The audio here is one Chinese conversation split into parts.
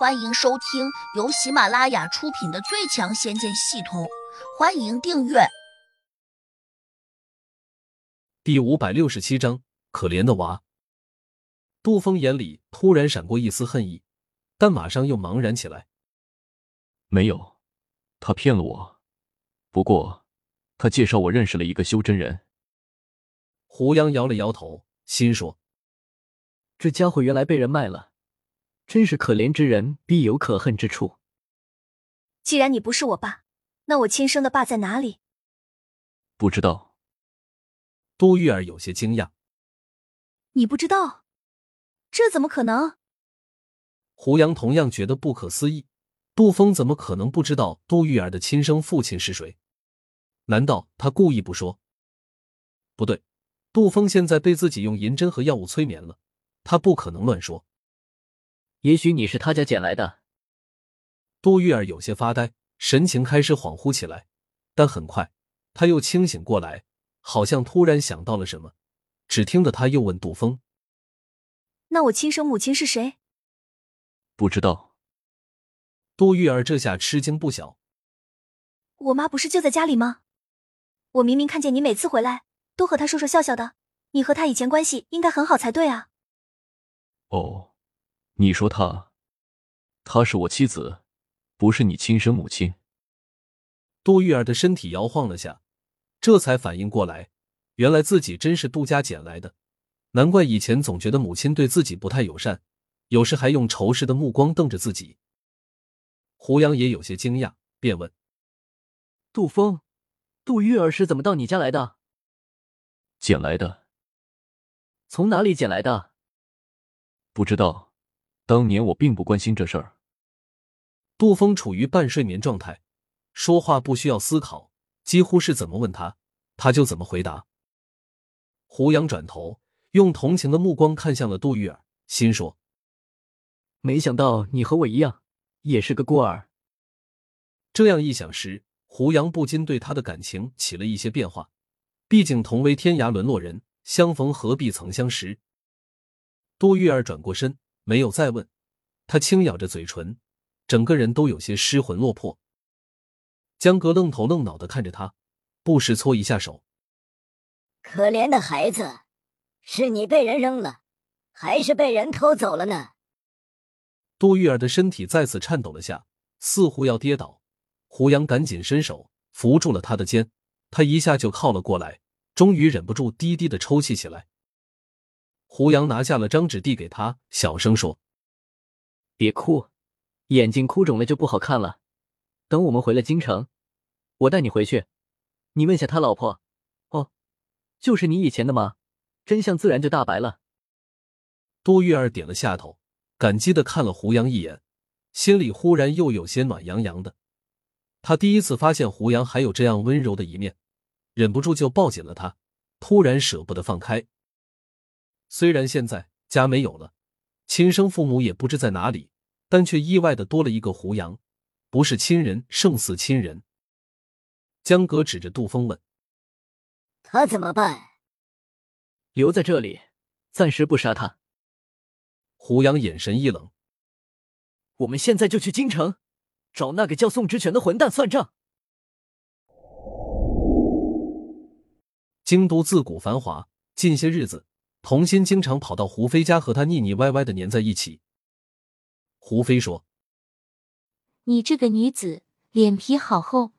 欢迎收听由喜马拉雅出品的《最强仙剑系统》，欢迎订阅。第五百六十七章，可怜的娃。杜峰眼里突然闪过一丝恨意，但马上又茫然起来。没有，他骗了我。不过，他介绍我认识了一个修真人。胡杨摇了摇头，心说：这家伙原来被人卖了。真是可怜之人必有可恨之处。既然你不是我爸，那我亲生的爸在哪里？不知道。杜玉儿有些惊讶。你不知道？这怎么可能？胡杨同样觉得不可思议。杜峰怎么可能不知道杜玉儿的亲生父亲是谁？难道他故意不说？不对，杜峰现在被自己用银针和药物催眠了，他不可能乱说。也许你是他家捡来的。杜玉儿有些发呆，神情开始恍惚起来，但很快他又清醒过来，好像突然想到了什么。只听得他又问杜峰：“那我亲生母亲是谁？”不知道。杜玉儿这下吃惊不小。我妈不是就在家里吗？我明明看见你每次回来都和她说说笑笑的，你和她以前关系应该很好才对啊。哦。你说她，她是我妻子，不是你亲生母亲。杜玉儿的身体摇晃了下，这才反应过来，原来自己真是杜家捡来的，难怪以前总觉得母亲对自己不太友善，有时还用仇视的目光瞪着自己。胡杨也有些惊讶，便问：“杜峰，杜玉儿是怎么到你家来的？”“捡来的。”“从哪里捡来的？”“不知道。”当年我并不关心这事儿。杜峰处于半睡眠状态，说话不需要思考，几乎是怎么问他，他就怎么回答。胡杨转头用同情的目光看向了杜玉儿，心说：“没想到你和我一样，也是个孤儿。”这样一想时，胡杨不禁对他的感情起了一些变化。毕竟同为天涯沦落人，相逢何必曾相识。杜玉儿转过身。没有再问，他轻咬着嘴唇，整个人都有些失魂落魄。江哥愣头愣脑的看着他，不时搓一下手。可怜的孩子，是你被人扔了，还是被人偷走了呢？杜玉儿的身体再次颤抖了下，似乎要跌倒。胡杨赶紧伸手扶住了他的肩，他一下就靠了过来，终于忍不住低低的抽泣起来。胡杨拿下了张纸递给他，小声说：“别哭，眼睛哭肿了就不好看了。等我们回了京城，我带你回去，你问下他老婆，哦，就是你以前的吗，真相自然就大白了。”杜玉儿点了下头，感激的看了胡杨一眼，心里忽然又有些暖洋洋的。他第一次发现胡杨还有这样温柔的一面，忍不住就抱紧了他，突然舍不得放开。虽然现在家没有了，亲生父母也不知在哪里，但却意外的多了一个胡杨，不是亲人胜似亲人。江哥指着杜峰问：“他怎么办？”留在这里，暂时不杀他。胡杨眼神一冷：“我们现在就去京城，找那个叫宋之权的混蛋算账。”京都自古繁华，近些日子。童心经常跑到胡飞家和他腻腻歪歪的粘在一起。胡飞说：“你这个女子脸皮好厚，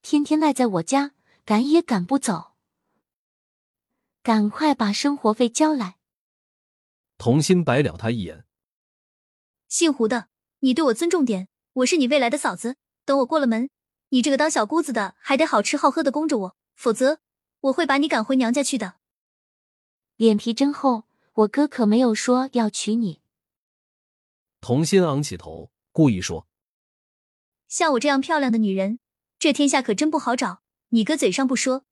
天天赖在我家，赶也赶不走。赶快把生活费交来。”童心白了他一眼：“姓胡的，你对我尊重点，我是你未来的嫂子。等我过了门，你这个当小姑子的还得好吃好喝的供着我，否则我会把你赶回娘家去的。”脸皮真厚，我哥可没有说要娶你。童心昂起头，故意说：“像我这样漂亮的女人，这天下可真不好找。你哥嘴上不说，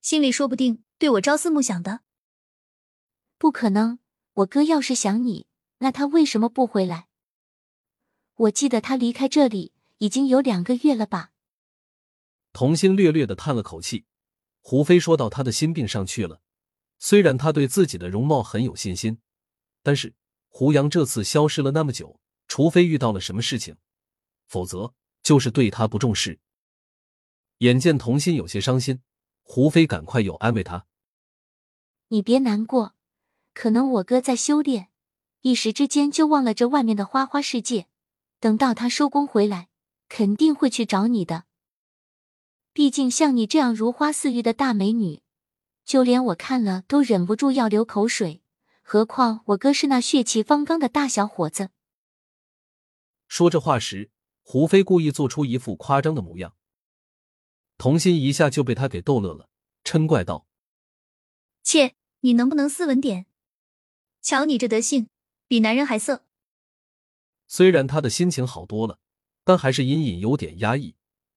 心里说不定对我朝思暮想的。不可能，我哥要是想你，那他为什么不回来？我记得他离开这里已经有两个月了吧？”童心略略的叹了口气。胡飞说到他的心病上去了。虽然他对自己的容貌很有信心，但是胡杨这次消失了那么久，除非遇到了什么事情，否则就是对他不重视。眼见童心有些伤心，胡飞赶快又安慰他：“你别难过，可能我哥在修炼，一时之间就忘了这外面的花花世界。等到他收工回来，肯定会去找你的。毕竟像你这样如花似玉的大美女，就连我看了都忍不住要流口水，何况我哥是那血气方刚的大小伙子。”说这话时，胡飞故意做出一副夸张的模样。童心一下就被他给逗乐了，嗔怪道：“切，你能不能斯文点？瞧你这德性，比男人还色。”虽然他的心情好多了，但还是隐隐有点压抑，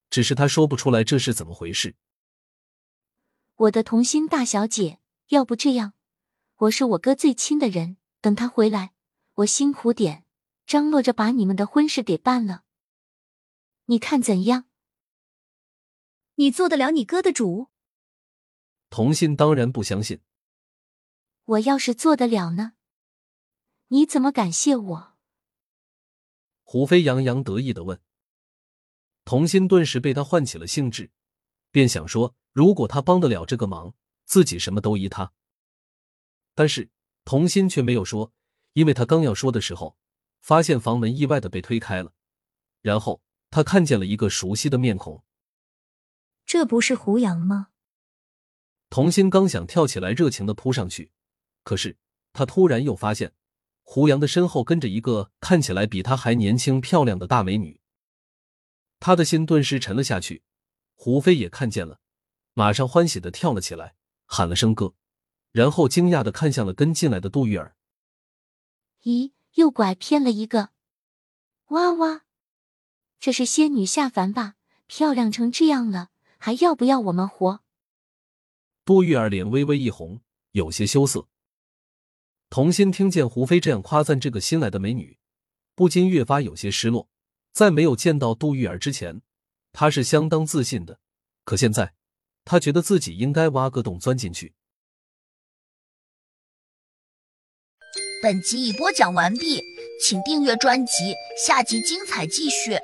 只是他说不出来这是怎么回事。我的童心大小姐，要不这样，我是我哥最亲的人，等他回来，我辛苦点，张罗着把你们的婚事给办了，你看怎样？你做得了你哥的主？童心当然不相信。我要是做得了呢？你怎么感谢我？胡飞洋洋得意的问。童心顿时被他唤起了兴致，便想说：如果他帮得了这个忙，自己什么都依他。但是童心却没有说，因为他刚要说的时候，发现房门意外的被推开了，然后他看见了一个熟悉的面孔。这不是胡杨吗？童心刚想跳起来热情的扑上去，可是他突然又发现胡杨的身后跟着一个看起来比他还年轻漂亮的大美女，他的心顿时沉了下去。胡飞也看见了，马上欢喜的跳了起来，喊了声哥，然后惊讶的看向了跟进来的杜玉儿。咦，又拐偏了一个！哇哇，这是仙女下凡吧？漂亮成这样了！还要不要我们活？杜玉儿脸微微一红，有些羞涩。童心听见胡飞这样夸赞这个新来的美女，不禁越发有些失落。在没有见到杜玉儿之前，她是相当自信的，可现在，他觉得自己应该挖个洞钻进去。本集已播讲完毕，请订阅专辑，下集精彩继续。